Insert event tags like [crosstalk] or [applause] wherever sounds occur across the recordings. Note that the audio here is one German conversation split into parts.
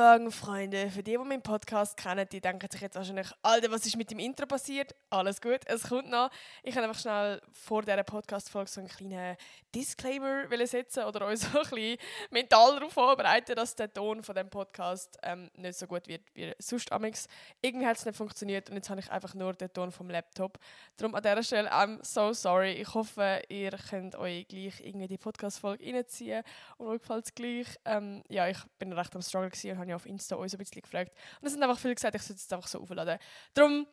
Morgen, Freunde. Für die, die meinen Podcast kennen, die denken sich jetzt wahrscheinlich, Alter, was ist mit dem Intro passiert? Alles gut, es kommt noch. Ich kann einfach schnell vor dieser Podcast-Folge so einen kleinen Disclaimer setzen oder euch [laughs] so ein bisschen mental darauf vorbereiten, dass der Ton von dem Podcast ähm, nicht so gut wird wie sonst amix. Irgendwie hat es nicht funktioniert und jetzt habe ich einfach nur den Ton vom Laptop. Darum an dieser Stelle, I'm so sorry. Ich hoffe, ihr könnt euch gleich irgendwie die Podcast-Folge reinziehen und euch gefällt es gleich. Ähm, ja, ich bin recht am Struggle und habe ja auf Insta uns ein bisschen gefragt. Und es sind einfach viele gesagt, ich sollte es einfach so aufladen. Darum,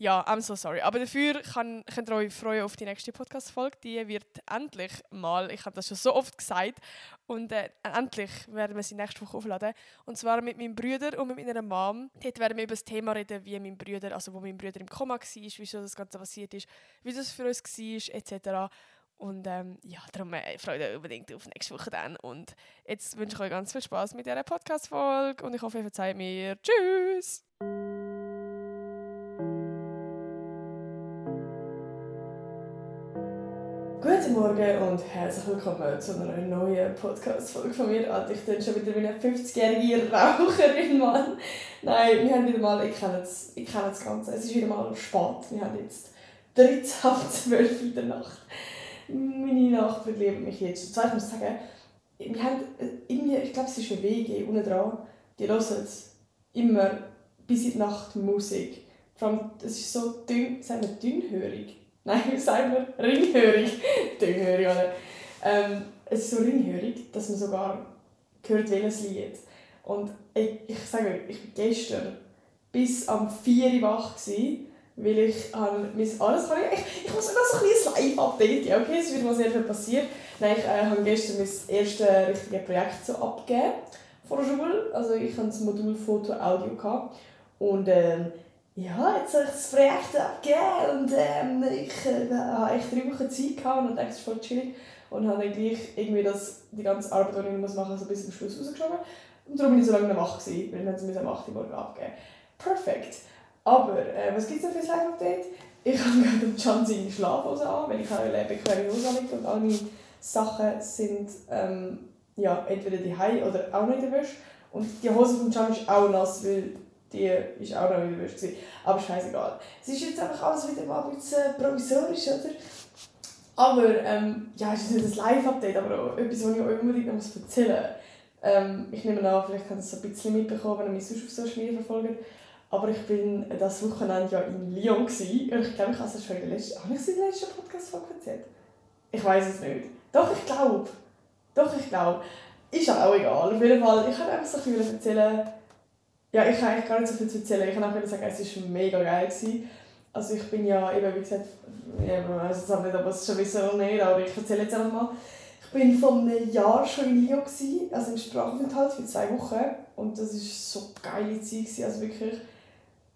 ja, I'm so sorry. Aber dafür kann, könnt ihr euch freuen auf die nächste Podcast-Folge. Die wird endlich mal, ich habe das schon so oft gesagt, und äh, endlich werden wir sie nächste Woche aufladen. Und zwar mit meinem Bruder und mit meiner Mom. Dort werden wir über das Thema reden, wie mein Bruder, also wo mein Bruder im Koma war, wieso das Ganze passiert ist, wie das für uns war, etc. Und ähm, ja, darum äh, freut euch unbedingt auf nächste Woche dann. Und jetzt wünsche ich euch ganz viel Spaß mit dieser Podcast-Folge und ich hoffe, ihr verzeiht mir. Tschüss! Guten Morgen und herzlich willkommen zu einer neuen Podcast-Folge von mir. Also ich bin schon wieder meine 50-jährige Raucherin, Mann. Nein, wir haben wieder mal, ich kenne das, ich kenne das Ganze, es ist wieder mal spät. Wir haben jetzt 13 ab 12 in der Nacht meine Nachbarn lieben mich jetzt. Und ich muss sagen, wir haben irgendwie, ich glaube, es ist eine WG unten dran, die hören immer bis in die Nacht Musik. Vor allem, es ist so dünn, sagen wir dünnhörig? [laughs] Nein, sagen wir ringhörig. [laughs] dünnhörig, oder? Ähm, es ist so ringhörig, dass man sogar hört, welches Lied. Und ich, ich sage euch, ich war gestern bis am 4 Uhr wach. Gewesen, weil ich ähm, mein alles kann ich, ich muss noch so ein kleines Live-Update geben, okay? Es wieder mal sehr viel passiert. Nein, ich äh, habe gestern mein erstes richtiges Projekt so abgegeben von der Schule. Also ich hatte das Modul Foto Audio gehabt. und ähm, ja, jetzt habe ich das Projekt abgegeben und ähm, ich äh, habe echt drei Wochen Zeit gehabt und dachte, es voll chillig und habe dann gleich irgendwie das, die ganze Arbeit, die ich machen muss, so bis zum Schluss rausgeschoben. Und darum war ich so lange wach, gewesen, weil dann sie am 8 Uhr morgen abgeben. Perfekt. Aber äh, was gibt es noch für ein Live-Update? Ich habe gerade den Can seine Schlafhose an, weil ich habe eine bequeme Hose anlege und alle meine Sachen sind ähm, ja, entweder die Hai oder auch noch in der Wäsche. Und die Hose von Can ist auch nass, weil die ist auch noch in der Wäsche. Aber scheißegal. Es ist jetzt einfach alles wieder mal ein bisschen provisorisch, oder? Aber ähm, ja, es ist nicht ein Live-Update, aber auch etwas, was ich euch unbedingt noch erzählen muss. Ähm, ich nehme an, vielleicht habt ihr es ein bisschen mitbekommen, wenn ihr mich sonst auf Social Media verfolgt. Aber ich bin das Wochenende ja in Lyon gewesen. ich glaube, ich habe es schon in der letzten... Habe ich es in der letzten Podcast-Folge erzählt? Ich weiß es nicht. Doch, ich glaube. Doch, ich glaube. Ist auch egal. Auf jeden Fall, ich kann einfach so viel erzählen. Ja, ich kann eigentlich gar nicht so viel zu erzählen. Ich kann auch sagen, es war mega geil. Gewesen. Also ich bin ja eben, wie gesagt, ja, man weiß jetzt auch nicht, ob es schon wissen oder nicht, aber ich erzähle jetzt einfach mal. Ich bin vor einem Jahr schon in Lyon, also im Sprachaufenthalt für zwei Wochen. Und das war so geile Zeit. Gewesen, also wirklich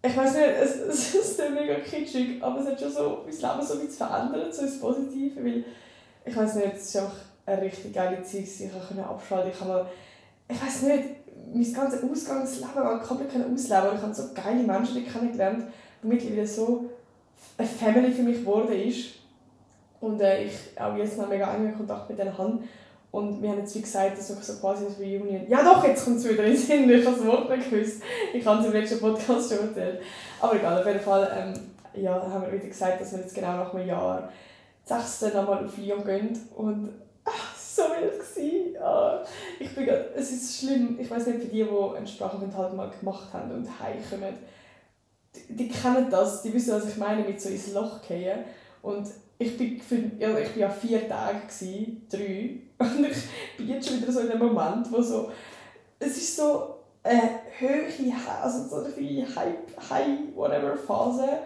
ich weiß nicht, es, [laughs] es ist mega kitschig, aber es hat schon so mein Leben so bisschen verändert, so ins Positive, weil ich weiß nicht, es war auch eine richtig geile Zeit, ich konnte abschalten, ich ich weiß nicht, mein ganzes Ausgangsleben mal komplett ausleben ich habe so geile Menschen kennengelernt, die mittlerweile so eine Family für mich geworden ist. Und äh, ich auch jetzt noch mega engen Kontakt mit denen habe und wir haben jetzt wie gesagt, dass so quasi als Reunion. Ja doch, jetzt kommt es wieder in den Sinn, ich habe das Wort nicht gewusst. Ich habe es im letzten Podcast schon erzählt. Aber egal, auf jeden Fall ähm, ja, haben wir wieder gesagt, dass wir jetzt genau nach einem Jahr das 6. nochmal auf Lyon gehen. Und ach, so wild gewesen. Ah, ich bin grad, es ist schlimm, ich weiß nicht, für die, die einen Sprachaufenthalt mal gemacht haben und heimkommen, die, die kennen das, die wissen, was ich meine mit so ins Loch gehen. Und ich bin, für, also ich bin ja vier Tage, gewesen, drei, [laughs] und ich bin jetzt schon wieder so in dem Moment, wo so, es ist so eine höhere, also so eine High, High whatever Phase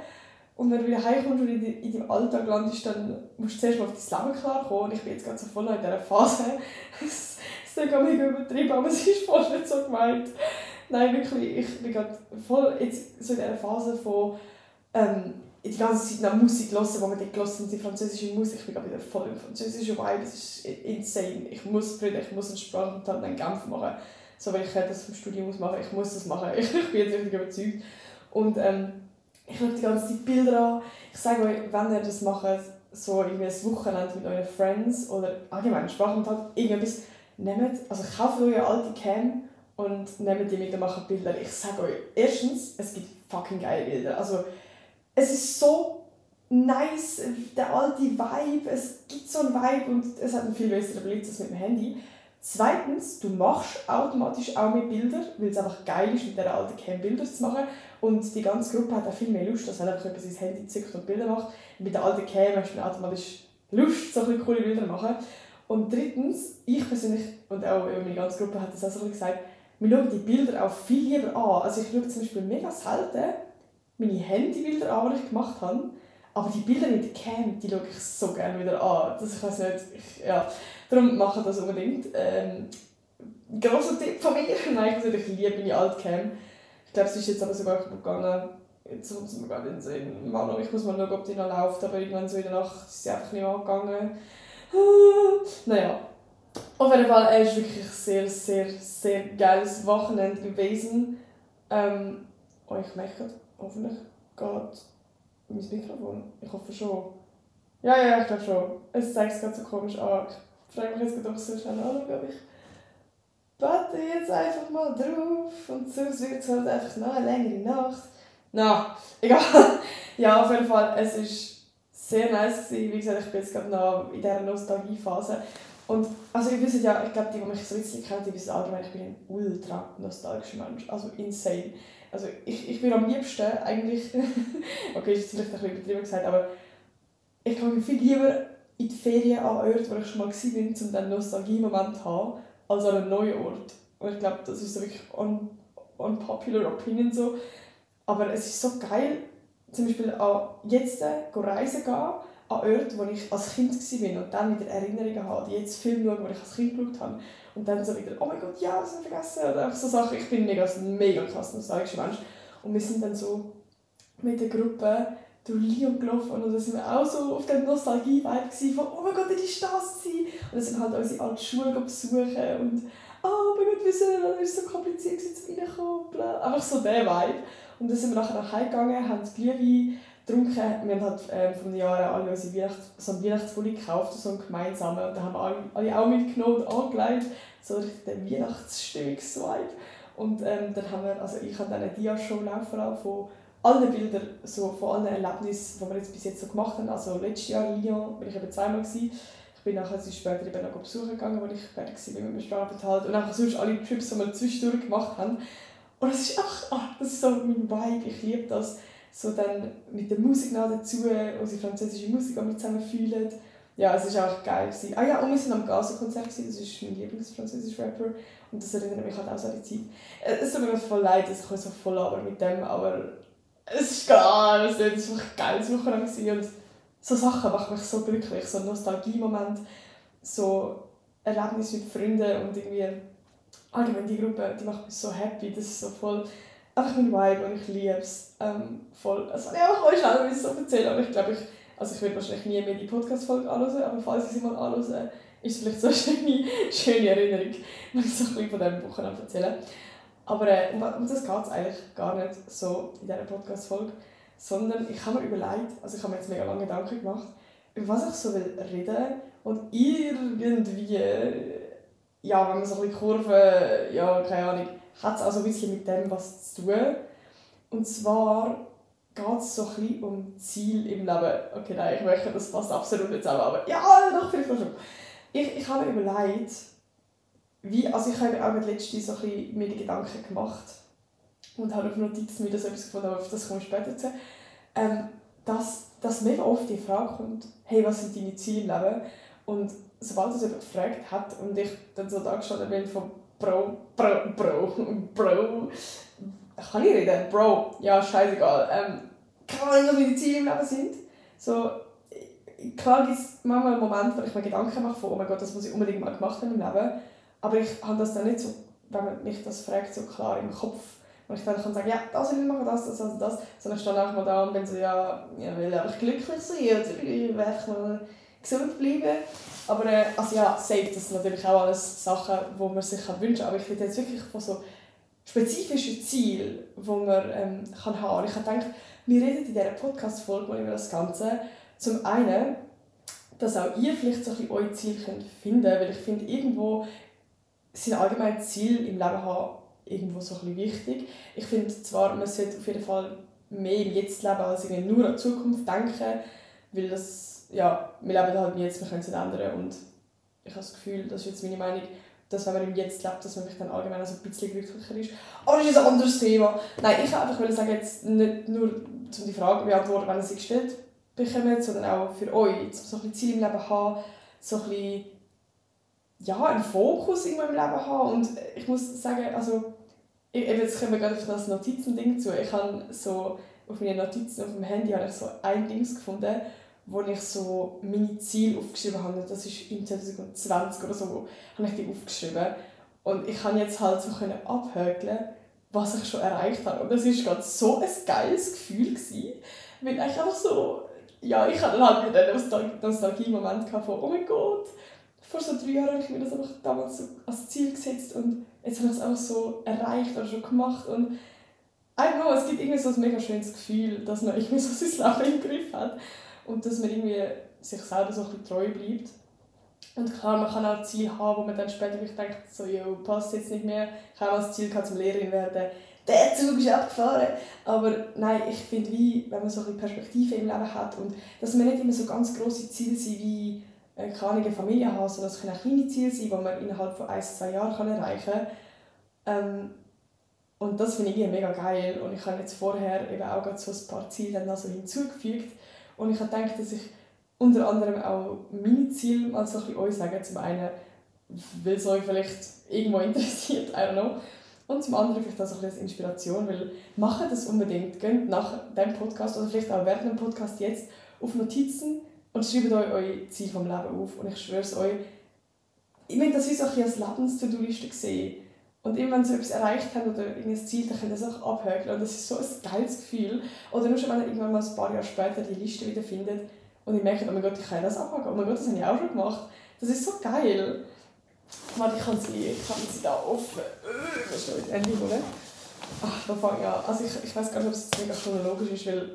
und wenn du wieder heimkommst und in, in deinem Alltag landest, dann musst du zuerst mal auf dein Leben klarkommen und ich bin jetzt ganz so voll in dieser Phase. [laughs] Es ist gar nicht übertrieben, aber es ist voll nicht so gemeint. Nein, wirklich, ich bin gerade voll jetzt so in dieser Phase von ähm, die ganze Zeit nach Musik hören, die wir dort gehört haben, die französische Musik. Ich bin wieder voll im französischen Vibe. Es ist insane. Ich muss, Frieden, ich muss einen Sprachaufenthalt in Genf machen. So, weil ich das vom Studium aus machen. Ich muss das machen. Ich, [laughs] ich bin jetzt richtig überzeugt. Und ähm, ich schaue die ganze Zeit Bilder an. Ich sage euch, wenn ihr das macht, so irgendwie ein Wochenende mit euren Friends oder allgemein Sprachaufenthalt, irgendetwas, nehmt, also kauft euch eine alte Cam und nehmen die mit und machen Bilder. Ich sage euch, erstens, es gibt fucking geile Bilder. Also, es ist so nice, der alte Vibe, es gibt so einen Vibe und es hat einen viel besseren Blitz als mit dem Handy. Zweitens, du machst automatisch auch mehr Bilder, weil es einfach geil ist, mit dieser alten Cam Bilder zu machen. Und die ganze Gruppe hat auch viel mehr Lust, dass einfach jemand sein Handy zückt und Bilder macht. Mit der alten Cam hast du automatisch Lust, so coole Bilder zu machen. Und drittens, ich persönlich, und auch meine ganze Gruppe hat das auch so gesagt, wir schauen die Bilder auch viel lieber an. Also ich schaue zum Beispiel mega selten meine Handybilder an, die ich gemacht habe. Aber die Bilder mit Cam, die schaue ich so gerne wieder an. Das, ich weiß nicht, ich, ja. Darum mache das unbedingt. Ähm, grosser Tipp von mir. [laughs] Nein, ich, ich liebe meine alte Cam. Ich glaube, es ist jetzt aber sogar gegangen. Jetzt kommt es mir gerade in den Sinn. Ich muss mal schauen, ob die noch läuft. Aber irgendwann so in der Nacht ist sie einfach nicht mehr angegangen. [laughs] naja. Auf jeden Fall, es ist wirklich ein sehr, sehr, sehr geiles Wochenende gewesen. Ähm, oh, ich hoffentlich geht mein Mikrofon. Ich hoffe schon. Ja, ja, ich glaube schon. Es zeigt es gerade so komisch an. Ich frage mich jetzt gerade, ob ich so schnell anschaue, ich warte jetzt einfach mal drauf und sonst wird es halt einfach noch eine längere Nacht. Na, egal. [laughs] ja, auf jeden Fall, es war sehr nice. Gewesen. Wie gesagt, ich bin jetzt gerade noch in dieser Nostalgiephase. Und also ihr wisst ja, ich glaube, die, die mich so ein bisschen kennen, die wissen allgemein, ich bin ein ultra nostalgischer Mensch. Also insane. Also ich, ich bin am liebsten eigentlich, [laughs] okay, ist vielleicht ein bisschen übertrieben gesagt, aber ich kann viel lieber in die Ferien an Orten, wo ich schon mal war, um dann Nostalgie-Moment zu haben, als an einem neuen Ort. Und ich glaube, das ist so wirklich un unpopular opinion so. Aber es ist so geil, zum Beispiel an jetzt reisen gehen, an Orte, wo ich als Kind war und dann wieder Erinnerungen habe, die jetzt Filme schauen, wo ich als Kind geschaut habe. Und dann so wieder, oh mein Gott, ja, das habe ich vergessen. Oder einfach so Sachen. Ich bin mega, ein mega krass nostalgischer Mensch. Und wir sind dann so mit der Gruppe durch Lyon gelaufen und dann sind wir auch so auf der Nostalgie-Vibe von «Oh mein Gott, das war das!» Und dann sind wir halt unsere alte Schule besuchen und «Oh mein Gott, wieso, war so kompliziert zu reinkommen!» Einfach so der Vibe. Und dann sind wir nachher nach Hause gegangen, haben Glühwein getrunken. Wir haben halt ähm, von den Jahren alle unsere Weihnachts-, so einen Weihnachtspulli gekauft, so einen gemeinsamen. Und da haben alle, alle auch mitgenommen und angelegt. So der Weihnachtsstimmungsvibe. Und ähm, dann haben wir, also ich habe dann eine Dia-Show laufen von allen Bildern, so von allen Erlebnissen, die wir jetzt bis jetzt so gemacht haben. Also letztes Jahr in Lyon war ich eben zweimal. Gewesen. Ich bin nachher später eben noch besuchen gegangen, als ich fertig war mit meinem Sprachaufenthalt. Und einfach sonst alle Trips, die wir zwischendurch gemacht haben. Und das ist einfach, oh, das ist so mein Vibe, ich liebe das so dann mit der Musik noch dazu, unsere französische Musik auch mit zusammen fühlen. Ja, es war auch geil. Gewesen. Ah ja, und wir waren am Gaso-Konzert, das ist mein Lieblingsfranzösischer Rapper. Und das erinnert mich halt auch so an die Zeit. Äh, es tut mir voll leid, dass ich so voll aber mit dem, aber es ist geil, es war ein geiles Wochenende. Und so Sachen machen mich so glücklich, so Nostalgie-Moment, so Erlebnisse mit Freunden und irgendwie allgemein die Gruppe, die macht mich so happy, das ist so voll einfach mein Vibe und ich liebe es ähm, voll. Also ich auch euch schnell so erzählen, aber ich glaube, ich, also ich werde wahrscheinlich nie mehr die Podcast-Folge anhören, aber falls ich sie mal anhöre, ist es vielleicht so [laughs] eine schöne, Erinnerung, wenn ich so ein bisschen von diesem Wochenende erzähle. Aber äh, um, um das geht es eigentlich gar nicht so in dieser Podcast-Folge, sondern ich habe mir überlegt, also ich habe mir jetzt mega lange Gedanken gemacht, über was ich so will reden und irgendwie, ja, wenn man so ein bisschen Kurven, ja, keine Ahnung, hat es also ein bisschen mit dem was zu tun. Und zwar geht es so ein bisschen um Ziel im Leben. Okay, nein, ich möchte, das passt absolut nicht zusammen, aber ja, doch, vielleicht schon. Ich, ich habe mir überlegt, wie, also ich habe mir auch letztens so ein bisschen mir die Gedanken gemacht und habe auf Notizen wieder so etwas gefunden, aber auf das komme ich später zu. Ähm, dass, dass mega oft die Frage kommt, hey, was sind deine Ziele im Leben? Und sobald das jemand gefragt hat und ich dann so da gestanden bin von Bro, Bro, Bro, Bro. Kann ich reden? Bro, ja, scheißegal. Ähm, keine Ahnung, was meine Ziele im Leben sind. So, klar gibt es manchmal einen Moment, wo ich mir Gedanken mache von, oh mein Gott, das muss ich unbedingt mal gemacht haben im Leben. Aber ich habe das dann nicht so, wenn man mich das fragt, so klar im Kopf. Und ich dann kann sagen, ja, das will ich machen, das, das, das, das. Sondern ich stehe einfach mal da und bin so, ja, ich will einfach glücklich sein, ich will einfach mal gesund bleiben. Aber äh, also ja, safe, das sind natürlich auch alles Sachen, die man sich wünschen kann. Aber ich rede jetzt wirklich von so spezifischen Zielen, die man ähm, kann haben kann. Ich habe gedacht, wir reden in dieser Podcast-Folge über das Ganze. Zum einen, dass auch ihr vielleicht so ein bisschen eure Ziele könnt finden könnt, weil ich finde, irgendwo sind allgemein Ziele im Leben haben irgendwo so ein wichtig. Ich finde zwar, man sollte auf jeden Fall mehr im Jetzt leben, als nur an die Zukunft denken, weil das, ja, wir leben halt jetzt, wir können es nicht ändern und ich habe das Gefühl, das ist jetzt meine Meinung, dass wenn man im Jetzt lebt, dass man vielleicht dann allgemein also ein bisschen glücklicher ist. Aber das ist ein anderes Thema. Nein, ich wollte einfach sagen, jetzt nicht nur um die Frage beantworten, wenn sie gestellt bekommt, sondern auch für euch, um so ein bisschen Ziel im Leben haben, so ein bisschen ja, einen Fokus irgendwo im Leben haben. Und ich muss sagen, also, ich, jetzt kommen wir gerade auf das Notizending zu. Ich habe so auf meinen Notizen auf dem Handy habe ich so ein Ding gefunden, wo ich so meine Ziele aufgeschrieben habe. Das ist in 2020 oder so, habe ich die aufgeschrieben. Und ich kann jetzt halt so abhökeln, was ich schon erreicht habe. Und das war gerade so ein geiles Gefühl, weil ich einfach so, ja, ich hatte halt einen Nostalgie-Moment von, oh mein Gott, vor so drei Jahren habe ich mir das einfach damals so als Ziel gesetzt und jetzt habe ich es auch so erreicht oder schon gemacht und einfach es gibt irgendwie so ein mega schönes Gefühl, dass man irgendwie so sein Leben im Griff hat und dass man irgendwie sich selber so ein bisschen treu bleibt. Und klar, man kann auch Ziel haben, wo man dann später vielleicht denkt, so, jo, passt jetzt nicht mehr. Ich habe auch das Ziel gehabt, zum Lehrerin werden. Der Zug ist abgefahren. Aber nein, ich finde, wie, wenn man so ein Perspektive im Leben hat und dass man nicht immer so ganz grosse Ziele sind wie äh, keine Familie haben, sondern es können auch kleine Ziele sein, die man innerhalb von ein, zwei Jahren erreichen kann. Ähm, und das finde ich mega geil. Und ich habe jetzt vorher eben auch so ein paar Ziele dann also hinzugefügt. Und ich gedacht, dass ich unter anderem auch meine Ziele mal so ein bisschen euch sagen. Zum einen, weil es euch vielleicht irgendwo [laughs] interessiert, I don't know. Und zum anderen vielleicht auch so ein bisschen Inspiration, weil macht das unbedingt. Geht nach dem Podcast oder vielleicht auch während dem Podcast jetzt auf Notizen und schreibt euch euer Ziel vom Leben auf. Und ich schwöre es euch, ich meine, das ist auch ein als Lebens-To-Do-Liste gesehen. Und immer wenn sie etwas erreicht haben oder ein Ziel, dann können sie es auch abhökeln. Und das ist so ein geiles Gefühl. Oder nur schon, wenn ihr irgendwann mal ein paar Jahre später die Liste wieder findet und ihr merkt, oh mein Gott, ich kann das abhaken. Oh mein Gott, das habe ich auch schon gemacht. Das ist so geil. Warte, ich kann sie, ich kann sie da offen. Was steht Ende holen? Ach, da fange ich an. Also ich, ich weiß gar nicht, ob es mega chronologisch ist, weil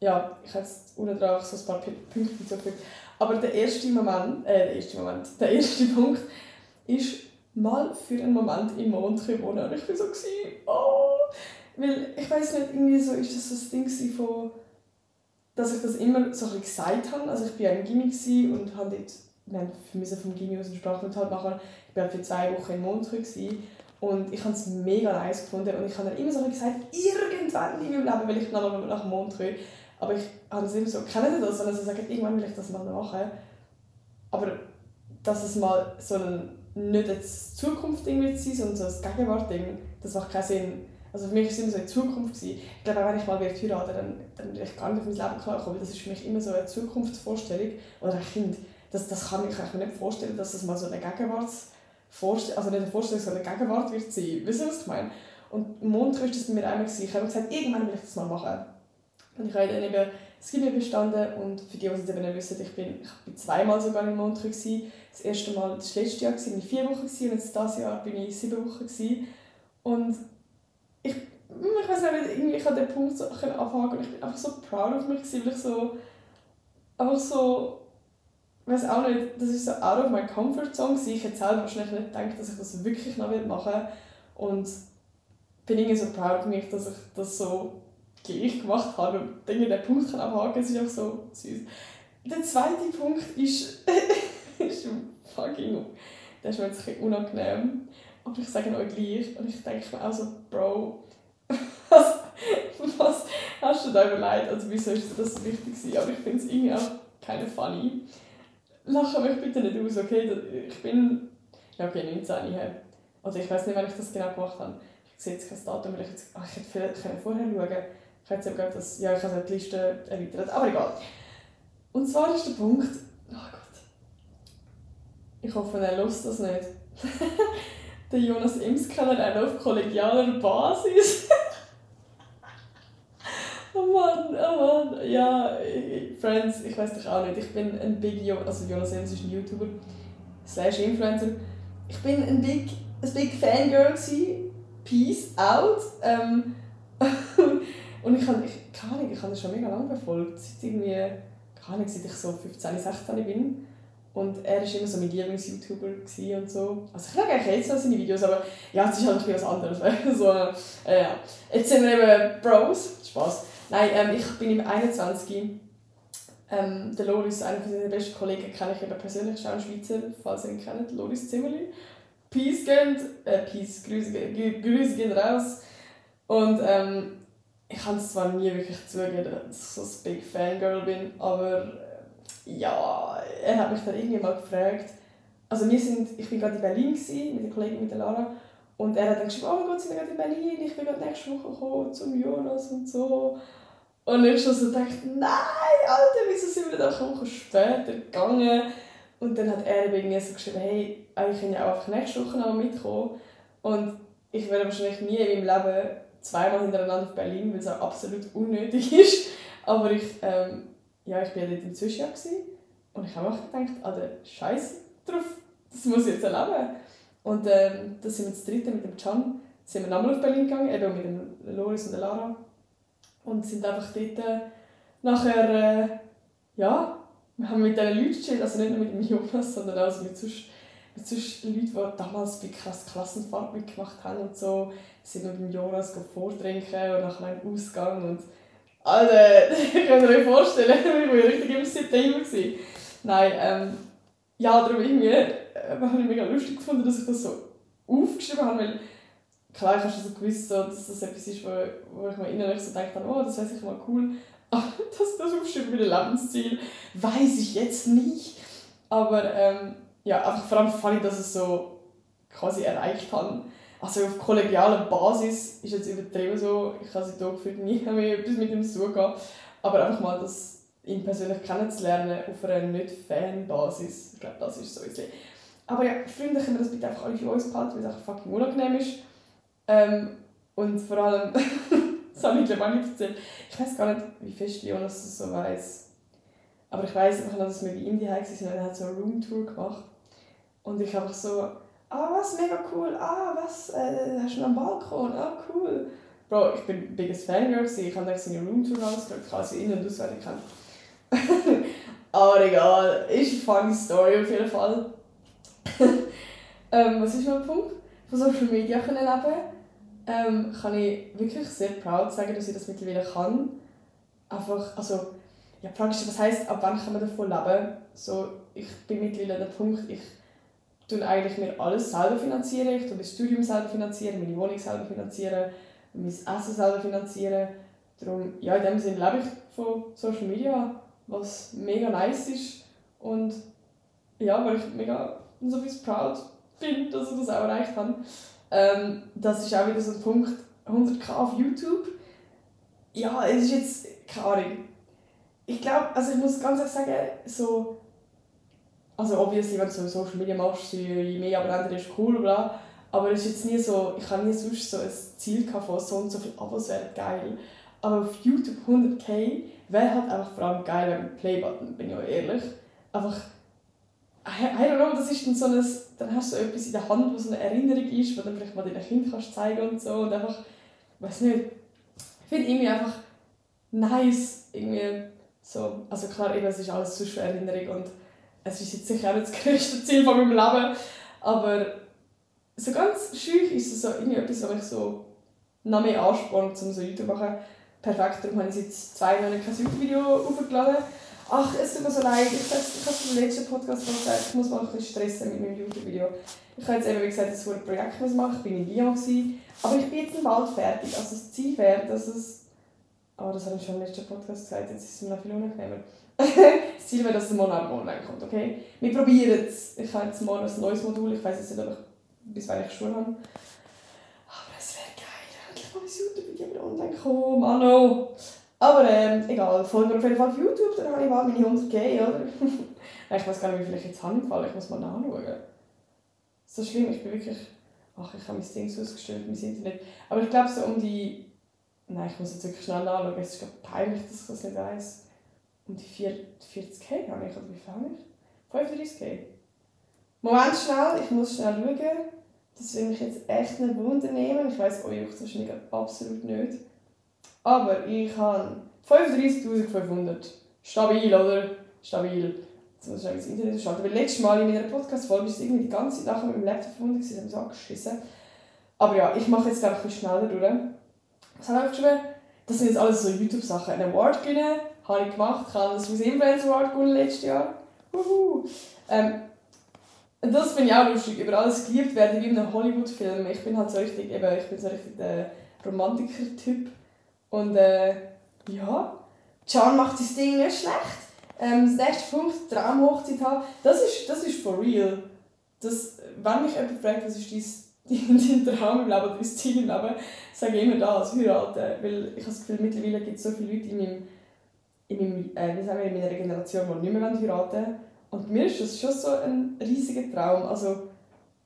ja, ich habe jetzt unten drauf so ein paar Punkte hinzugefügt. Aber der erste Moment, äh, der erste Moment, der erste [laughs] Punkt ist mal für einen Moment im wohnen. Und ich war so, oh! Weil, ich weiß nicht, irgendwie so ist das so das Ding von, dass ich das immer so ein gesagt habe. Also ich war ja im Gimmi und habe dort, wir haben für vom Gimmi aus dem Sprachenthal machen, ich war für zwei Wochen in Montreux und ich habe es mega nice gefunden und ich habe dann immer so gesagt, irgendwann in meinem Leben will ich nach, nach Montreux. Aber ich habe es immer so, kennen Sie das, wenn Sie sagen, irgendwann will ich das mal machen. Aber dass es mal so ein, nicht eine Zukunft irgendwie sein, sondern so ein Gegenwart-Ding, das macht keinen Sinn. Also für mich war es immer so eine Zukunft. Gewesen. Ich glaube, wenn ich mal heirate, dann, dann würde ich gar nicht auf mein Leben klarkommen, das ist für mich immer so eine Zukunftsvorstellung. Oder ein Kind, das, das kann ich mir nicht vorstellen, dass das mal so eine Gegenwartsvorstellung, also nicht eine Vorstellung, sondern eine Gegenwart wird sein. Wisst ihr, was ich meine? Und Mondtröst war es bei mir einmal. Ich habe gesagt, irgendwann will ich das mal machen. Und ich habe dann eben das Gimmi bestanden und für die, die es eben nicht wissen, ich bin, ich bin zweimal sogar in Montreux gewesen. Das erste Mal das letzte Jahr war ich vier Wochen und jetzt dieses Jahr bin ich sieben Wochen gewesen. Und ich, ich weiß nicht, irgendwie, ich habe den Punkt so abhaken und ich bin einfach so proud auf mich weil ich so, einfach so, ich weiß auch nicht, das ist so out of my comfort zone Ich hätte selber wahrscheinlich nicht gedacht, dass ich das wirklich noch machen will und bin irgendwie so proud auf mich, dass ich das so gleich gemacht habe und dann den Punkt kann abhaken es ist auch so süß. Der zweite Punkt ist, [laughs] [laughs] ist fucking, das ist mir jetzt ein unangenehm, aber ich sage euch gleich und ich denke mir auch so, Bro, [laughs] was, was hast du da überlegt, also wieso ist das so wichtig gewesen, aber ich finde es irgendwie auch keine funny. Lachen mich bitte nicht aus, okay, ich bin, ja okay, 19 her. Also ich weiß nicht, wann ich das genau gemacht habe. Ich sehe jetzt kein Datum, weil ich jetzt, ach, ich hätte vielleicht vorher schauen können ich jetzt eben das, ja, ich habe die Liste erweitert, aber egal. Und zwar ist der Punkt, ich hoffe, er lust das nicht. [laughs] der Jonas Ims kennen auch auf kollegialer Basis. [laughs] oh Mann, oh Mann, ja, Friends, ich weiß dich auch nicht, ich bin ein Big Jonas, also Jonas Ims ist ein YouTuber, slash Influencer. Ich bin ein Big, ein Big Fangirl gewesen. Peace out. Ähm, [laughs] Und ich habe, ich, keine Ahnung, ich habe das schon mega lange verfolgt, seit irgendwie, keine Ahnung, seit ich so 15, 16 bin. Und er war immer so mein Lieblings-YouTuber und so. Also ich schaue eigentlich jetzt seine Videos, aber ja, es ist halt ein anderes. [laughs] so, äh, ja. Jetzt sind wir eben Bros. Spaß. Nein, ähm, ich bin im 21. Ähm, der Loris, einer von seinen besten Kollegen, kenne ich eben persönlich, auch ein Schweizer, falls ihr ihn kennt, Loris Zimmerli. Peace gehen, äh, Peace, Grüße, Grüße gehen raus. Und ähm, ich kann es zwar nie wirklich zugeben, dass ich so ein Big Fangirl bin, aber ja, er hat mich dann irgendwie mal gefragt, also wir sind, ich war gerade in Berlin gewesen, mit der Kollegin, mit der Lara, und er hat dann geschrieben, oh mein Gott, sind wir gerade in Berlin, ich bin gerade nächste Woche gekommen zum Jonas und so. Und ich schon so gedacht, nein, Alter, wieso sind wir dann eine Woche später gegangen? Und dann hat er irgendwie so geschrieben, hey, eigentlich kann ich auch einfach nächste Woche noch mitkommen. Und ich werde wahrscheinlich nie in meinem Leben zweimal hintereinander auf Berlin, weil es auch absolut unnötig [laughs] ist. Aber ich, ähm, ja, ich war dort im Zwischenjahr und ich habe auch gedacht, Alter, scheiße drauf, das muss ich jetzt erleben. Und ähm, da sind wir das dritte mit dem Can, sind wir nochmal auf Berlin gegangen, eben mit dem Loris und der Lara. Und sind einfach dort äh, nachher, äh, ja, wir haben mit diesen Leuten gechillt, also nicht nur mit dem Jonas, sondern auch mit sonst, mit sonst Leuten, die damals bei krass Klassenfahrt mitgemacht haben und so, sind mit dem Jonas vortrinken und nachher einen Ausgang und Alter, könnt ihr euch vorstellen, [laughs] ich war richtig im September. Nein, ähm, ja, darum irgendwie, äh, habe ich mega lustig gefunden, dass ich das so aufgeschrieben habe, weil klar, ich habe schon so gewusst, so, dass das etwas ist, wo, wo ich mir innerlich so denke, oh, das wäre sicher mal cool, [laughs] aber dass das aufschreiben mit dem Lebensziel, weiß ich jetzt nicht. Aber ähm, ja, einfach vor allem fand ich, dass es so quasi erreicht habe. Also auf kollegialer Basis ist jetzt übertrieben so, ich habe sie da gefühlt nie mehr etwas mit ihm zu tun aber einfach mal das ihn persönlich kennenzulernen auf einer Nicht-Fan-Basis, ich glaube, das ist so ein Aber ja, Freunde, können wir das bitte einfach alle für uns behalten, weil es einfach fucking unangenehm ist. Ähm, und vor allem, [laughs] das habe ich glaube nicht erzählt, ich weiß gar nicht, wie fest Jonas das so weiß. Aber ich weiß einfach noch, dass wir in Indien waren und er hat so eine Roomtour gemacht. Und ich einfach so, ah was, mega cool, ah was, äh, hast du noch einen Balkon, ah cool. Bro, ich bin biggest Fangirl, ich habe dann seine Roomtour angeschaut, ich habe sie in- und auswendig kennen. [laughs] Aber egal, ist eine funny Story auf jeden Fall. [laughs] ähm, was ist noch ein Punkt? Von Social Media können leben ähm, kann ich wirklich sehr proud sagen, dass ich das mittlerweile kann. Einfach, also, ja, praktisch, was heisst, ab wann kann man davon leben? So, ich bin mittlerweile an dem Punkt, ich tue eigentlich mir alles selber finanzieren. Ich tue mein Studium selber finanzieren, meine Wohnung selber finanzieren, mein Essen selber finanzieren. Darum, ja, in dem Sinne lebe ich von Social Media, was mega nice ist. Und ja, weil ich mega so viel proud bin, dass ich das auch erreicht habe. Ähm, das ist auch wieder so ein Punkt, 100k auf YouTube. Ja, es ist jetzt, keine Ahnung. Ich glaube, also ich muss ganz ehrlich sagen, so, also obviously, wenn du so Social Media machst, je mehr Abonnenten ist cool, bla. Aber es ist jetzt nie so, ich habe nie sonst so ein Ziel von so und so viel Abos wäre geil. Aber auf YouTube 100k wäre halt einfach vor allem geil wenn ein Playbutton, bin ich auch ehrlich. Einfach I don't know, das ist dann so ein, dann hast du so etwas in der Hand, was so eine Erinnerung ist, du dann vielleicht mal deinen Kind kannst zeigen und so und einfach, ich weiß nicht, ich finde irgendwie einfach nice, irgendwie so, also klar, eben, es ist alles schwer Erinnerung und es ist jetzt sicher auch nicht das größte Ziel von meinem Leben, aber so ganz schüch ist es so irgendwie etwas, was mich so noch mehr anspornt, um so YouTube zu machen. Perfekt, darum habe ich jetzt zwei Monate kein YouTube-Video aufgeladen Ach, es tut mir so leid. Ich, habe es im letzten Podcast gesagt, ich muss mal ein bisschen stressen mit meinem YouTube-Video. Ich habe jetzt eben, wie gesagt, das Projekt machen. Ich war in Lyon. Gewesen, aber ich bin jetzt im Wald fertig. Also das Ziel wäre, dass es... Aber oh, das habe ich schon im letzten Podcast gesagt, jetzt ist es mir noch viel unangenehmer. Das Ziel wäre, dass es morgen online kommt, okay? Wir probieren es. Ich habe jetzt morgen ein neues Modul. Ich weiß jetzt nicht, ob ich bis wann ich Schule habe. Aber es wäre geil. Endlich mal ein YouTube-Video online kommen. Mano! Aber ähm, egal, folgt mir auf jeden Fall auf YouTube, dann habe ich mal meine 100k, oder? [laughs] ich weiß gar nicht, wie viel ich jetzt habe ich muss mal nachschauen. So schlimm, ich bin wirklich... Ach, ich habe mein Ding ausgestellt, mein Internet. Aber ich glaube so um die... Nein, ich muss jetzt wirklich schnell nachschauen, es ist peinlich, dass ich das nicht weiss. Um die 40k habe ich, oder wie viel habe ich? 35k. Moment schnell, ich muss schnell schauen. Das will mich jetzt echt nicht wundern Ich weiss, euch juckt wahrscheinlich absolut nicht. Aber ich habe 35.500. Stabil, oder? Stabil. Jetzt muss ich das Internet schalten. Weil letztes Mal in meiner Podcast-Folge ist irgendwie die ganze Zeit nachher mit dem Laptop verbunden, sie haben es angeschissen. Aber ja, ich mache jetzt glaube ich ein bisschen schneller durch. Was habe ich aufgeschrieben? Das sind jetzt alles so YouTube-Sachen. Einen Award gewinnen, habe ich gemacht. Ich habe das Swiss Influencer Award gewonnen letztes Jahr. Uhu. Ähm, das finde ich auch lustig, über alles geliebt werden wie in einem Hollywood-Film. Ich bin halt so richtig, eben, ich bin so richtig der Romantiker-Typ. Und äh, ja, Can macht sein Ding nicht schlecht. Ähm, das nächste Punkt, Traumhochzeit haben, das ist, das ist for real. Das, wenn mich jemand fragt, was ist dein, [laughs] dein Traum im Leben dein Ziel im Leben, sage ich immer das, heiraten. Weil ich habe das Gefühl, mittlerweile gibt es so viele Leute in, meinem, in, meinem, äh, wie sagen wir, in meiner Generation, die nicht mehr heiraten wollen. Und mir ist das schon so ein riesiger Traum. Also,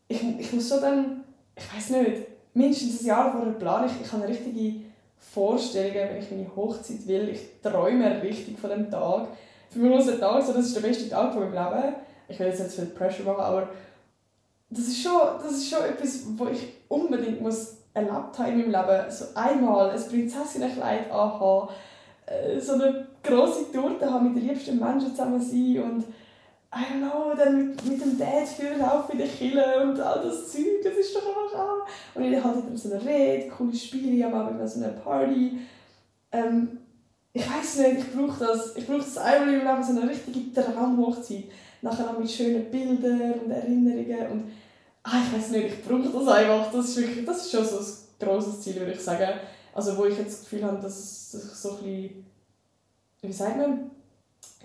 ich, ich muss so dann, ich weiß nicht, mindestens ein Jahr vorher planen. Ich, ich habe eine richtige Vorstellung, wenn ich meine Hochzeit will. Ich träume richtig von dem Tag. Für mich muss der Tag so, das ist der beste Tag von meinem Leben. Ich will jetzt nicht viel Pressure machen, aber das ist schon, das ist schon etwas, wo ich unbedingt muss erlebt habe in meinem Leben. So einmal ein Prinzessinnenkleid anhaben, äh, so eine grosse Torte haben, mit den liebsten Menschen zusammen sein und I don't know, dann mit, mit dem Dad für Lauf in der Kille und all das Zeug, das ist doch einfach auch. Und ich hatte dann so eine Rede, coole Spiele am Abend, so eine Party. Ähm, ich weiß nicht, ich brauche das. Ich brauche das einmal im Leben, so eine richtige Traumhochzeit. Nachher noch mit schönen Bildern und Erinnerungen und ah, ich weiß nicht, ich brauche das einfach. Das ist, wirklich, das ist schon so ein grosses Ziel, würde ich sagen. Also wo ich jetzt das Gefühl habe, dass, dass ich so ein bisschen, wie sagt man,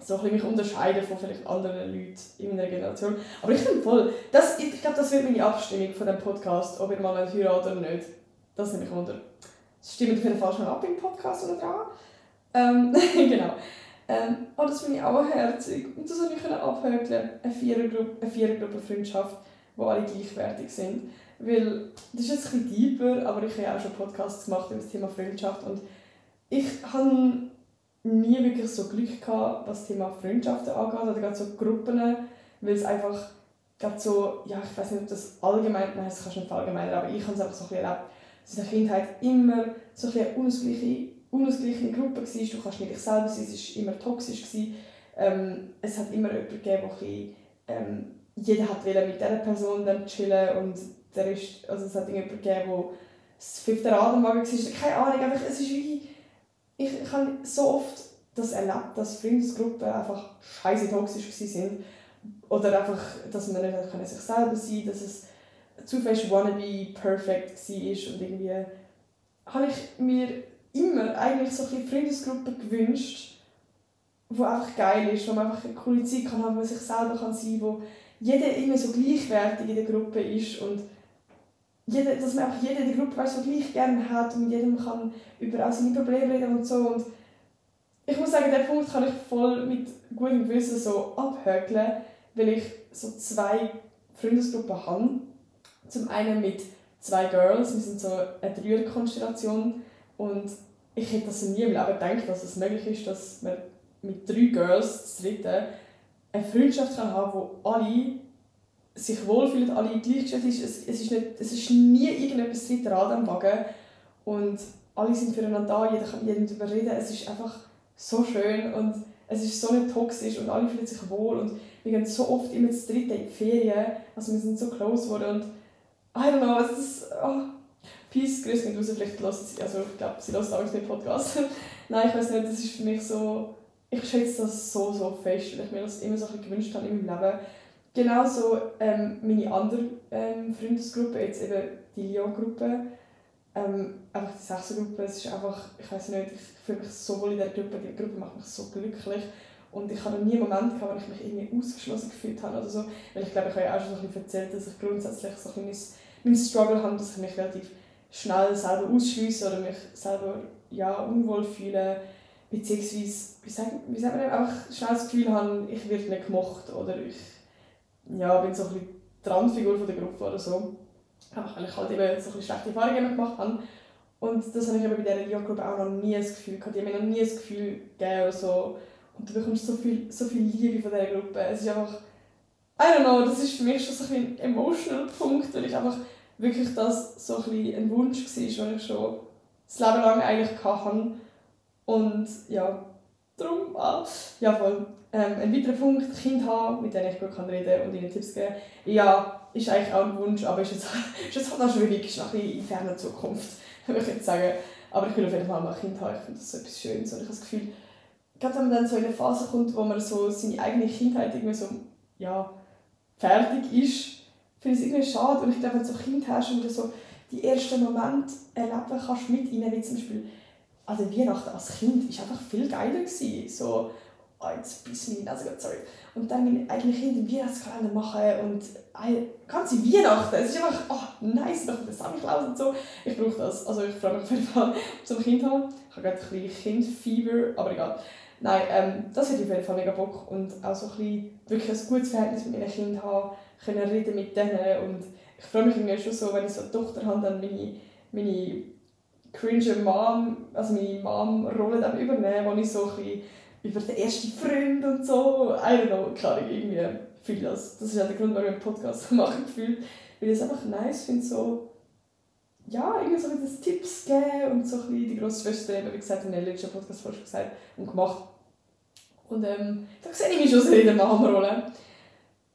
so ein mich unterscheiden von vielleicht anderen Leuten in meiner Generation. Aber ich finde voll, das, ich glaube, das wird meine Abstimmung von dem Podcast, ob ihr mal heiratet oder nicht. Das nehme ich unter. Stimmt auf jeden Fall schon ab im Podcast oder dran. Ähm, [laughs] genau. Ähm, oh, das finde ich auch herzig. Und das konnte ich abhökeln. Eine eine Vierergruppe Freundschaft, wo alle gleichwertig sind. Weil, das ist jetzt ein bisschen deeper, aber ich habe ja auch schon Podcasts gemacht über das Thema Freundschaft und ich habe nie wirklich so Glück gehabt, was das Thema Freundschaften angeht, oder gerade so Gruppen, weil es einfach gerade so, ja, ich weiß nicht, ob das allgemein, nein, das kannst du nicht allgemein, aber ich habe es einfach so ein erlebt, dass in der Kindheit immer so ein bisschen eine unausgleichende, unausgleichende Gruppe war, du kannst nicht dich selber sein, es war immer toxisch. Ähm, es hat immer jemanden gegeben, ein bisschen, ähm, jeder hat mit dieser Person dann chillen und der ist, also es hat jemanden gegeben, der das fünfte Rad am Magen war, keine Ahnung, einfach, es ist wie ich, ich habe so oft das erlebt, dass Freundesgruppen einfach scheiße toxisch waren. Oder einfach, dass man nicht können sich selber sein dass es zu fest wannabe perfect war. Und irgendwie habe ich mir immer eigentlich so ein Freundesgruppen gewünscht, die einfach geil ist, wo man einfach eine coole Zeit kann haben, wo man sich selber kann sein kann, wo jeder immer so gleichwertig in der Gruppe ist und jeder, dass man einfach jeder der Gruppe weißt, so gleich gerne hat und mit jedem kann über auch seine Probleme reden und so. Und ich muss sagen, den Punkt kann ich voll mit gutem Gewissen so abhökeln, weil ich so zwei Freundesgruppen habe. Zum einen mit zwei Girls, wir sind so eine Dreierkonstellation und ich hätte das nie im Leben gedacht, dass es möglich ist, dass man mit drei Girls, das dritte, eine Freundschaft kann haben, wo alle sich wohlfühlen, alle gleichgestellt ist. Es, es, ist nicht, es ist nie irgendetwas dritter Rad am Wagen. Und alle sind füreinander da, jeder kann jedem darüber reden. Es ist einfach so schön und es ist so nicht toxisch und alle fühlen sich wohl. Und wir gehen so oft immer das dritte in die Ferien. Also wir sind so close geworden und I don't know, es ist... Oh, Peace, grüß mich raus, vielleicht hören sie, also ich glaube, sie hören auch nicht Podcast. [laughs] Nein, ich weiß nicht, das ist für mich so... Ich schätze das so, so fest, weil ich mir das immer so ein gewünscht habe in meinem Leben Genauso ähm, meine andere ähm, Freundesgruppe, jetzt eben die Lyon-Gruppe, ähm, einfach die Sechser-Gruppe, es ist einfach, ich weiß nicht, ich fühle mich so wohl in der Gruppe, die Gruppe macht mich so glücklich. Und ich habe noch nie einen Moment gehabt, wo ich mich irgendwie ausgeschlossen gefühlt habe oder so, weil ich glaube, ich habe ja auch schon so ein bisschen erzählt, dass ich grundsätzlich so ein bisschen mein Struggle habe, dass ich mich relativ schnell selber ausschließe oder mich selber ja, unwohl fühle, beziehungsweise, wie sagt, wie sagt man, einfach schnell das Gefühl habe, ich werde nicht gemocht oder ich ja, bin so ein bisschen die Randfigur von der Gruppe oder so. Einfach weil ich halt eben so ein schlechte Erfahrungen gemacht habe. Und das habe ich aber bei dieser Rio-Gruppe auch noch nie das Gefühl gehabt. Die haben mir noch nie das Gefühl gegeben oder so. Und du bekommst so viel, so viel Liebe von dieser Gruppe. Es ist einfach, I don't know, das ist für mich schon so ein emotional Punkt, weil ich einfach wirklich das so ein, ein Wunsch war, den ich schon das Leben lang eigentlich hatte. Und ja, Drum, ah. Ja, voll. Ähm, ein weiterer Punkt, Kind haben, mit denen ich gut kann reden und ihnen Tipps geben. Ja, ist eigentlich auch ein Wunsch, aber ist jetzt, [laughs] ist jetzt halt auch schwierig, ist noch ein bisschen in ferner Zukunft, [laughs] würde ich jetzt sagen. Aber ich will auf jeden Fall mal ein Kind haben, ich finde das so etwas Schönes und ich habe das Gefühl, gerade wenn man dann so in eine Phase kommt, wo man so seine eigene Kindheit irgendwie so, ja, fertig ist, finde ich es irgendwie schade und ich glaube, wenn du so ein Kind hast und so die ersten Momente erleben kannst mit ihnen, wie zum Beispiel also Weihnachten als Kind war einfach viel geiler. Gewesen. So, jetzt biss mich also sorry. Und dann mein eigenes Kind einen Weihnachtskalender machen und ganze Weihnachten. Es ist einfach, oh, nice, noch der Samichlaus und so. Ich brauche das. Also ich freue mich auf jeden Fall, [laughs] zum Kind haben. Ich habe gerade ein bisschen Kindfieber, aber egal. Nein, ähm, das ich auf jeden Fall mega Bock. Und auch so ein bisschen wirklich ein gutes Verhältnis mit meinen Kindern haben, können reden mit denen. Und ich freue mich irgendwie schon so, wenn ich so eine Tochter habe, dann meine, meine cringe Mom, also meine Mom-Rolle dann übernehmen, wo ich so ein bisschen über den ersten Freund und so, I don't know, klar, irgendwie fühle das. Das ist ja der Grund, warum ich einen Podcast [laughs] machen gefühlt, weil ich es einfach nice finde, so ja, irgendwie so ein bisschen Tipps geben und so ein bisschen die grosse Schwester eben, wie gesagt, in der letzten Podcast schon gesagt und gemacht. Und ähm, da sehe ich mich schon sehr in der Mom-Rolle.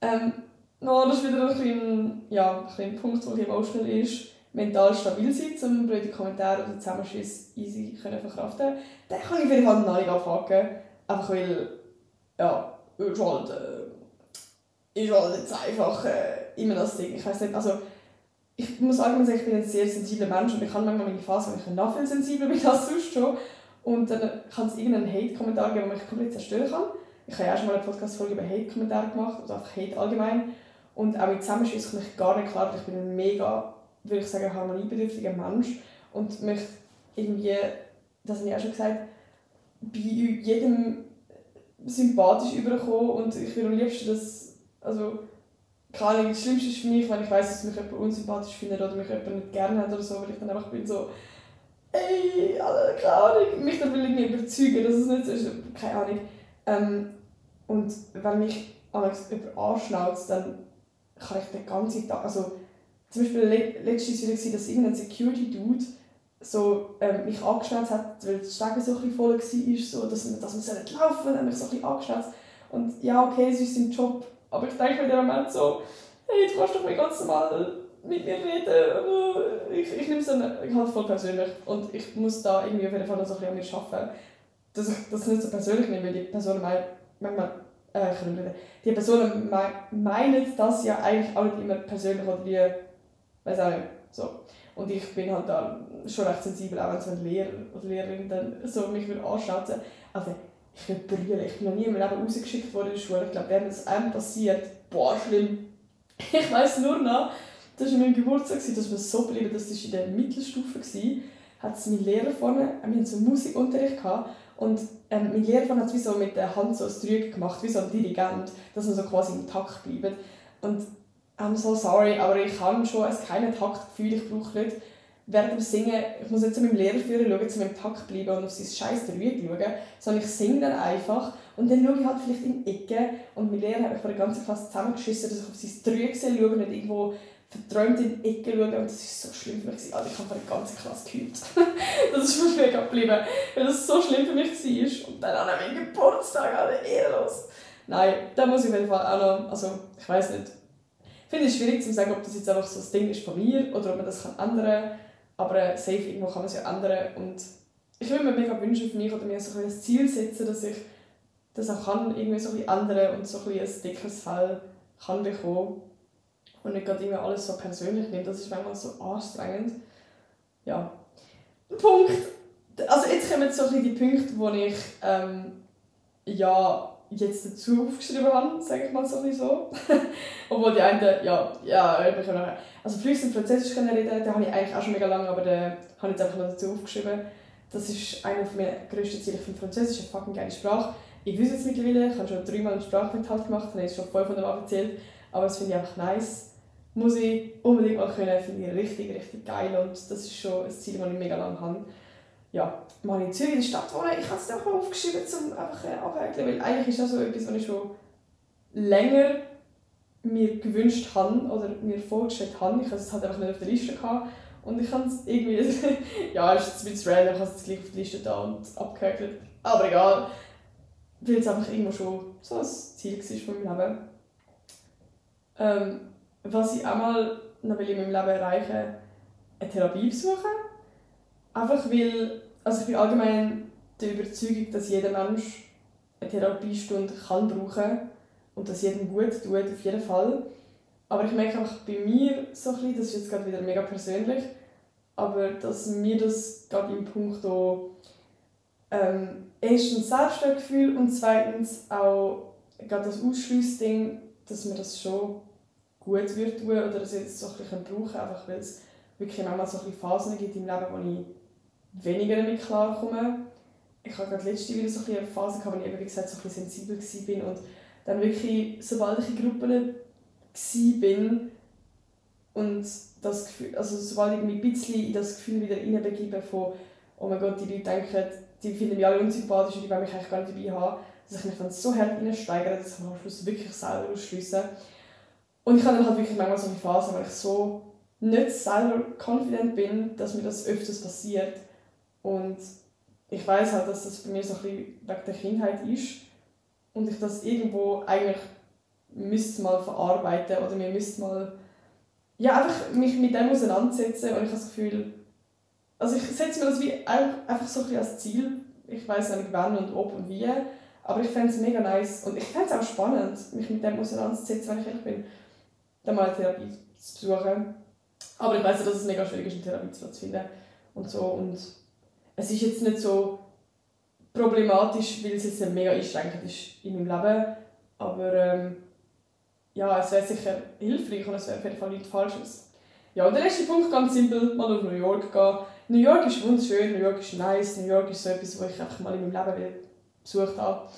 Ähm, no, das ist wieder ein, bisschen, ja, ein, ein Punkt, der emotional ist mental stabil sein, um blöde Kommentare oder Zusammenschüsse easy können verkraften dann kann ich jeden Fall noch nicht abhaken. Einfach weil, ja, ist halt, äh, ist halt jetzt einfach äh, immer das Ding. Ich weiß nicht, also ich muss sagen, ich bin ein sehr sensibler Mensch und ich habe manchmal meine Phase, wo ich noch viel sensibler bin [laughs] als sonst schon. Und dann kann es irgendeinen Hate-Kommentar geben, der mich komplett zerstören kann. Ich habe ja auch schon mal eine Podcast-Folge über Hate-Kommentare gemacht, also einfach Hate allgemein. Und auch mit Zusammenschüssen komme ich gar nicht klar, ich bin ein mega würde ich sagen, harmoniebedürftiger Mensch und mich irgendwie, das habe ich auch schon gesagt, bei jedem sympathisch überkommen und ich würde am liebsten das, also keine Ahnung, das Schlimmste ist für mich, wenn ich weiß, dass mich jemand unsympathisch findet oder mich jemand nicht gerne hat oder so, weil ich dann einfach bin so, ey, keine Ahnung, mich dann will irgendwie überzeugen, dass es nicht so ist, keine Ahnung. Ähm, und wenn mich jemand anschnauzt, dann kann ich den ganzen Tag, also zum Beispiel letztes Jahr war dass irgendein Security-Dude so, ähm, mich angeschnauzt hat, weil die Stege so ein voll war, so, dass, dass man nicht laufen soll, hat mich so angeschnauzt. Und ja, okay, es ist sein Job, aber ich denke in dem Moment so, hey, du kannst doch mal ganz normal mit mir reden. Ich, ich nehme es dann halt voll persönlich und ich muss da irgendwie auf jeden Fall noch so ein bisschen an mir arbeiten, dass ich das nicht so persönlich nehme, weil die Personen manchmal äh, die Personen meinen das ja eigentlich auch nicht immer persönlich oder wie weiß auch nicht. So. Und ich bin halt da schon recht sensibel, auch wenn so ein Lehrer oder Lehrerin dann so mich anschauzen. Also ich würde brüllen. Ich bin noch nie in meinem Leben rausgeschickt worden in der Schule. Ich glaube, während das einem passiert, boah, schlimm. [laughs] Ich weiss nur noch, das war in meinem Geburtstag, das war so geblieben, das war in der Mittelstufe, hat es mein Lehrer vorne, wir hatten so Musikunterricht gehabt, und ähm, mein Lehrer hat wie so mit der Hand so ein Dreieck gemacht, wie so ein Dirigent, dass man so quasi im Takt bleibt. Und I'm so sorry, aber ich habe schon ein keinen Taktgefühl. Ich brauche nicht während dem Singen, ich muss nicht zu meinem Lehrer führen, schauen, zu meinem Takt bleiben und auf sein scheiß Rüge schauen, sondern ich singe dann einfach und dann schaue ich halt vielleicht in die Ecke und mein Lehrer hat mich vor der ganzen Klasse zusammengeschissen, dass ich auf sein Rüge schaue und nicht irgendwo verträumt in die Ecke schaue und das ist so schlimm für mich. Also ich habe vor der ganzen Klasse gehüllt. [laughs] das ist mir mega geblieben, weil das so schlimm für mich war. Und dann an meinem Geburtstag, alle ehrenlos. Nein, da muss ich auf jeden Fall auch noch, also ich weiß nicht, finde es schwierig zu sagen, ob das jetzt einfach so das Ding ist von mir oder ob man das kann ändern kann. Aber safe irgendwo kann man es ja ändern. Und ich würde mir mega wünschen für mich oder mir so ein Ziel setzen, dass ich das auch kann, irgendwie so ein ändern und so ein, ein dickeres Fell kann bekommen. Und nicht gerade immer alles so persönlich nehmen. Das ist manchmal so anstrengend. Ja. Punkt. Also jetzt kommen so ein die Punkte, wo ich ähm, ja jetzt dazu aufgeschrieben habe, sage ich mal sowieso. [laughs] Obwohl die einen, ja, ja, ich kann nachher. Also fließend Französisch können reden, den habe ich eigentlich auch schon mega lange, aber den habe ich jetzt einfach noch dazu aufgeschrieben. Das ist einer meiner grössten Ziele. Ich finde Französisch eine fucking geile Sprache. Ich weiß es mittlerweile, ich habe schon dreimal einen Sprachmethod gemacht, habe jetzt schon voll von dem erzählt, aber das finde ich einfach nice. Muss ich unbedingt mal können, finde ich richtig, richtig geil und das ist schon ein Ziel, das ich mega lange habe ja, mal in Zürich in der Stadt wohnen. Ich habe es auch aufgeschrieben, um einfach äh, weil eigentlich ist das so etwas, was ich schon länger mir gewünscht habe oder mir vorgestellt habe. Ich hatte es halt einfach nicht auf der Liste gehabt. Und ich habe es irgendwie, [laughs] ja, es ist ein bisschen random, ich habe es gleich auf die Liste da und abgehäkelt. Aber egal. weil es einfach irgendwo schon so ein Ziel war von meinem Leben. Ähm, was ich auch mal noch will in meinem Leben erreichen eine Therapie besuchen. Einfach weil, also ich bin allgemein der Überzeugung, dass jeder Mensch eine Therapiestunde kann brauchen und dass jedem gut tut, auf jeden Fall. Aber ich merke einfach bei mir so ein das ist jetzt gerade wieder mega persönlich, aber dass mir das gerade im Punkt ähm, erstens Selbstwertgefühl und zweitens auch gerade das Ausschlussding, dass mir das schon gut wird tun oder dass ich es so ein bisschen brauchen kann, einfach weil es wirklich manchmal so ein Phasen gibt im Leben, wo ich weniger damit klarkomme. Ich habe gerade letzte wieder so eine Phase gehabt, wo ich eben, wie gesagt, so ein bisschen sensibel war und dann wirklich, sobald ich in Gruppen war und das Gefühl, also sobald ich mich ein bisschen in das Gefühl wieder hineinbegebe von oh mein Gott, die Leute denken, die finden mich alle unsympathisch und die wollen mich eigentlich gar nicht dabei haben, dass ich mich dann so hart hineinsteigere, dass ich am Schluss wirklich selber ausschließe. Und ich habe dann halt wirklich manchmal so eine Phase, weil ich so nicht selber confident bin, dass mir das öfters passiert. Und ich weiß halt, dass das bei mir so ein bisschen wegen der Kindheit ist und ich das irgendwo eigentlich müsste mal verarbeiten oder mir müsste mal ja, einfach mich mit dem auseinandersetzen und ich habe das Gefühl, also ich setze mir das wie einfach so ein als Ziel. Ich weiß nicht wann und ob und wie, aber ich fände es mega nice und ich fände es auch spannend, mich mit dem auseinanderzusetzen, wenn ich ehrlich bin, dann mal eine Therapie zu besuchen. Aber ich weiß ja, dass es mega schwierig ist, einen Therapieplatz zu finden und so und es ist jetzt nicht so problematisch, weil es jetzt mega einschränkend ist in meinem Leben, aber ähm, ja, es wäre sicher hilfreich und es wäre auf jeden Fall nichts Falsches. Ja, und der letzte Punkt, ganz simpel, mal nach New York gehen. New York ist wunderschön, New York ist nice, New York ist so etwas, was ich einfach mal in meinem Leben besucht habe.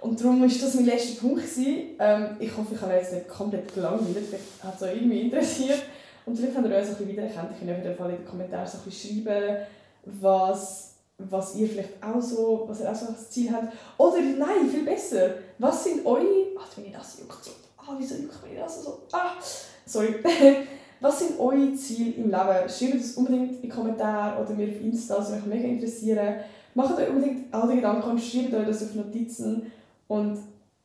Und darum war das mein letzter Punkt. Ähm, ich hoffe, ich habe jetzt nicht komplett gelangweilt, vielleicht hat es euch irgendwie interessiert. Und vielleicht habt ihr euch ein bisschen wiedererkannt. Ich kann auf jeden Fall in den Kommentaren so ein bisschen schreiben, was, was ihr vielleicht auch so, was ihr auch so als Ziel habt. Oder nein, viel besser, was sind eure, ach, ich das juckt so, ah, wieso juckt mich das so, ah, sorry. [laughs] Was sind eure Ziele im Leben? Schreibt es unbedingt in die Kommentare oder mir auf Insta, das würde mich mega interessieren. Macht euch unbedingt all die Gedanken und schreibt euch das auf Notizen und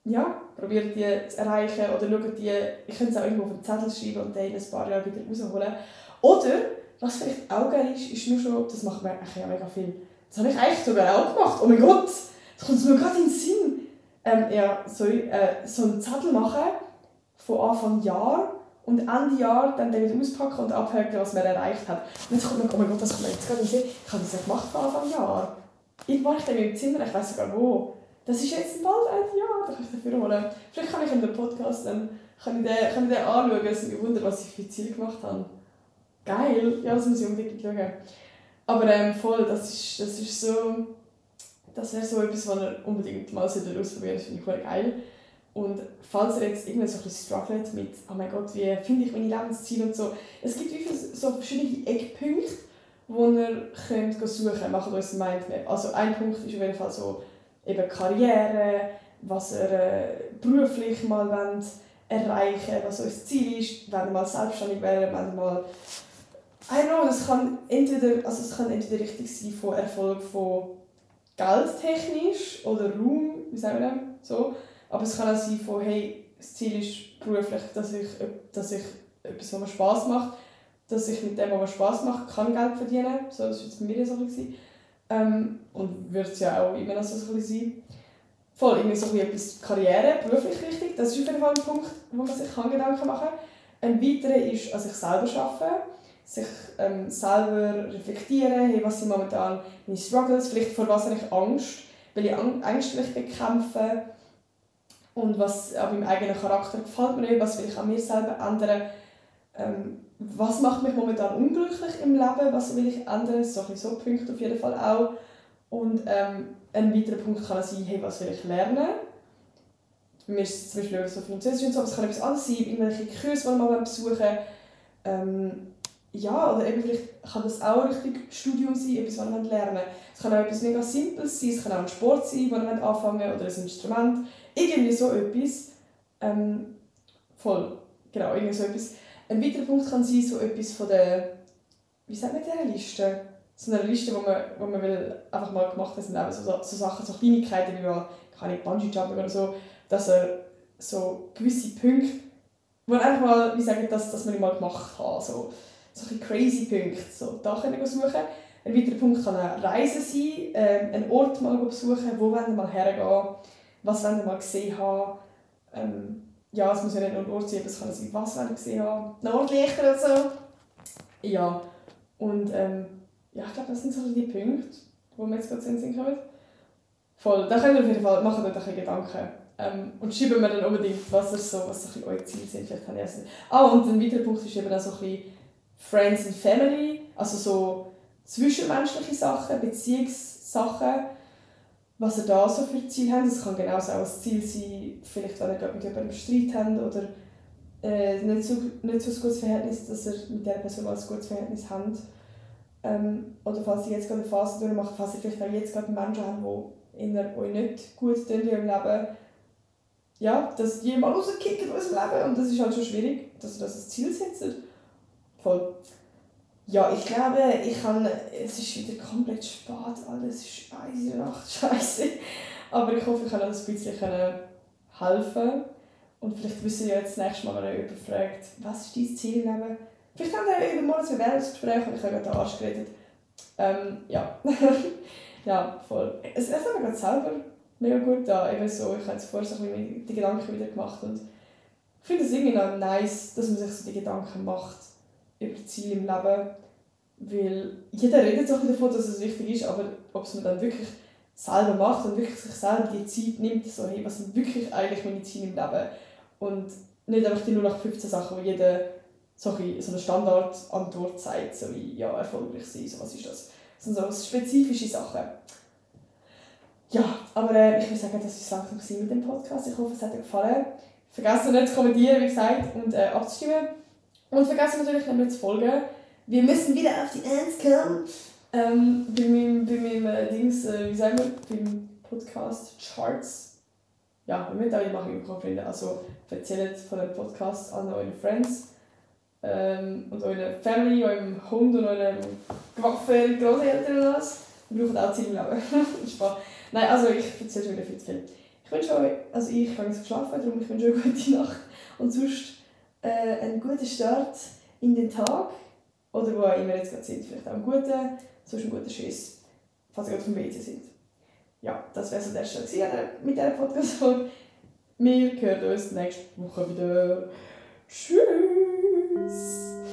ja, probiert die zu erreichen oder schaut die, ich könnte es auch irgendwo auf einen Zettel schreiben und dann in ein paar Jahre wieder rausholen. Oder, was vielleicht auch geil ist, ist nur schon, das macht man ja mega viel. Das habe ich eigentlich sogar auch gemacht. Oh mein Gott, das kommt mir gerade in den Sinn. Ähm, ja, sorry, äh, so einen Zettel machen von Anfang Jahr und Ende Jahr dann den wieder auspacken und abhören, was man erreicht hat. Und jetzt kommt man, oh mein Gott, das kommt mir jetzt gerade in den Sinn. Ich habe das ja gemacht von Anfang Jahr. Irgendwo war ich dann im Zimmer, ich weiß sogar wo. Das ist jetzt bald ein Jahr, da kann ich dafür holen. Vielleicht kann ich in dem Podcast dann kann ich den, kann ich den anschauen, es also, mich wundern, was ich für Ziele gemacht habe. Geil, ja, das muss ich unbedingt schauen. Aber ähm, voll, das ist, das ist so, das wäre so etwas, was ihr unbedingt mal ausprobieren sollte, das finde ich voll geil. Und falls ihr jetzt irgendwie so ein bisschen struggelt mit, oh mein Gott, wie finde ich meine Lebensziele und so, es gibt wie so verschiedene Eckpunkte, wo ihr könnt suchen könnt. Macht uns ein Mindmap. Also ein Punkt ist auf jeden Fall so eben Karriere, was ihr äh, beruflich mal wollt erreichen was euer Ziel ist, wenn ihr mal selbstständig wäre, wenn ihr mal I know, das kann entweder, also es kann entweder richtig sein von Erfolg von geldtechnisch oder Raum, wie sagen wir das, so, aber es kann auch sein von, hey, das Ziel ist beruflich, dass ich, dass ich etwas, was mir Spass macht, dass ich mit dem, was mir Spass macht, kann Geld verdienen. So, das war jetzt bei mir so. Ähm, und wird es ja auch immer noch so ein sein. Voll, irgendwie so etwas Karriere, beruflich richtig, das ist auf jeden Fall ein Punkt, wo man sich Gedanken machen kann. Ein weiterer ist an sich selber arbeiten, sich ähm, selber reflektieren, hey, was sind momentan meine Struggles, vielleicht vor was habe ich Angst, will ich ängstlich bekämpfen? Und was an meinem eigenen Charakter gefällt mir nicht, was will ich an mir selber ändern, ähm, was macht mich momentan unglücklich im Leben, was will ich ändern, so, so Punkte auf jeden Fall auch. Und ähm, ein weiterer Punkt kann sein, hey, was will ich lernen. Bei mir ist es zum Beispiel so Französisch und so, aber es kann etwas anderes sein, irgendwelche Kurse, die man besuchen. Ähm, ja, oder eben vielleicht kann das auch ein richtig Studium sein, etwas, was man lernen Es kann auch etwas mega Simples sein, es kann auch ein Sport sein, wo man anfangen oder ein Instrument, irgendwie so etwas. Ähm, voll, genau, irgendwie so etwas. Ein weiterer Punkt kann sein, so etwas von der, wie sagt man der Liste? so einer Liste, wo man, man will, einfach mal gemacht hat im Leben, so, so Sachen, so Kleinigkeiten wie mal, keine Bungee-Jumping oder so, dass er so gewisse Punkte, wo er einfach mal, wie sagen, dass, dass man mal gemacht hat, so, so ein crazy Punkte, so, da können wir suchen. Ein weiterer Punkt kann eine Reise sein, ähm, einen Ort mal besuchen, wo wollen wir mal hergehen, was wollen wir mal gesehen haben, ähm, ja, es muss ja nicht nur ein Ort sein, aber es kann sein, was wollen wir gesehen haben, Nordlichter oder so. Ja, und ähm, ja, ich glaube, das sind so die Punkte, wo wir jetzt gerade sind kommen. Voll, da könnt ihr auf jeden Fall machen, euch ein Gedanken. Ähm, und schreiben mir dann unbedingt, was ist so, was so eure Ziele sind. Vielleicht kann ich essen. Ah, und ein weiterer Punkt ist eben auch so ein bisschen Friends and Family, also so zwischenmenschliche Sachen, Beziehungssachen, was ihr da so für Ziele habt. Das kann genauso auch ein Ziel sein, vielleicht wenn ihr mit jemandem Streit habt oder äh, nicht, so, nicht so ein gutes Verhältnis, dass ihr mit dieser Person mal ein gutes Verhältnis habt. Ähm, oder falls ihr jetzt gerade eine Phase durchmacht, falls ihr vielleicht auch jetzt gerade Menschen habt, die in euch nicht gut tun im Leben, ja, dass die mal rauskicken aus dem Leben und das ist halt schon schwierig, dass ihr das als Ziel setzt. Voll. Ja, ich glaube, ich kann, es ist wieder komplett spät, alles ist 1 Uhr Nacht, [laughs] scheiße. Aber ich hoffe, ich kann euch ein bisschen helfen. Und vielleicht wissen ihr jetzt das nächste Mal, wenn ihr jemand fragt, was ist dein Ziel im? Vielleicht haben wir mal ein Bewerbungsgespräch und ich habe gerade den Arsch geredet. Ähm, ja. [laughs] ja, voll. Es, es hat mir gerade selber mega gut da. Eben so, ich habe jetzt vorher so die Gedanken wieder gemacht und ich finde es irgendwie noch nice, dass man sich so die Gedanken macht über Ziele im Leben. Weil jeder redet so davon, dass es wichtig ist, aber ob es man dann wirklich selber macht und wirklich sich selber die Zeit nimmt, so, hey, was sind wirklich eigentlich meine Ziele im Leben? Und nicht einfach die 0815 Sachen, wo jeder so eine Standardantwort sagt, so wie ja, erfolgreich sein, so was ist das? Sind so spezifische Sachen. Ja, aber äh, ich würde sagen, das war es langsam mit dem Podcast. Ich hoffe, es hat euch gefallen. Vergesst nicht zu kommentieren, wie gesagt, und äh, abzustimmen. Und vergesst natürlich nicht zu folgen. Wir müssen wieder auf die Ends kommen. Ähm, bei meinem, bei meinem äh, Dings, äh, wie sagen wir, beim Podcast Charts. Ja, wir müssen auch machen, Freunde. Also erzählt von dem Podcast an eure Friends ähm, und eurer Family, eurem Hund und eurem Waffen, Großeltern und was. Wir brauchen auch Zeit im Leben. [laughs] Spaß. Nein, also ich erzähle schon wieder viel zu viel. Ich wünsche euch, also ich habe jetzt geschlafen, darum ich wünsche euch eine gute Nacht und sonst äh, einen guten Start in den Tag oder wo auch immer jetzt gerade sind. Vielleicht auch einen guten, sonst einen guten Schiss, falls ihr gerade vom WC sind. Ja, das wäre so der Start mit dieser Podcast-Folge. Wir hören uns nächste Woche wieder. Tschüss!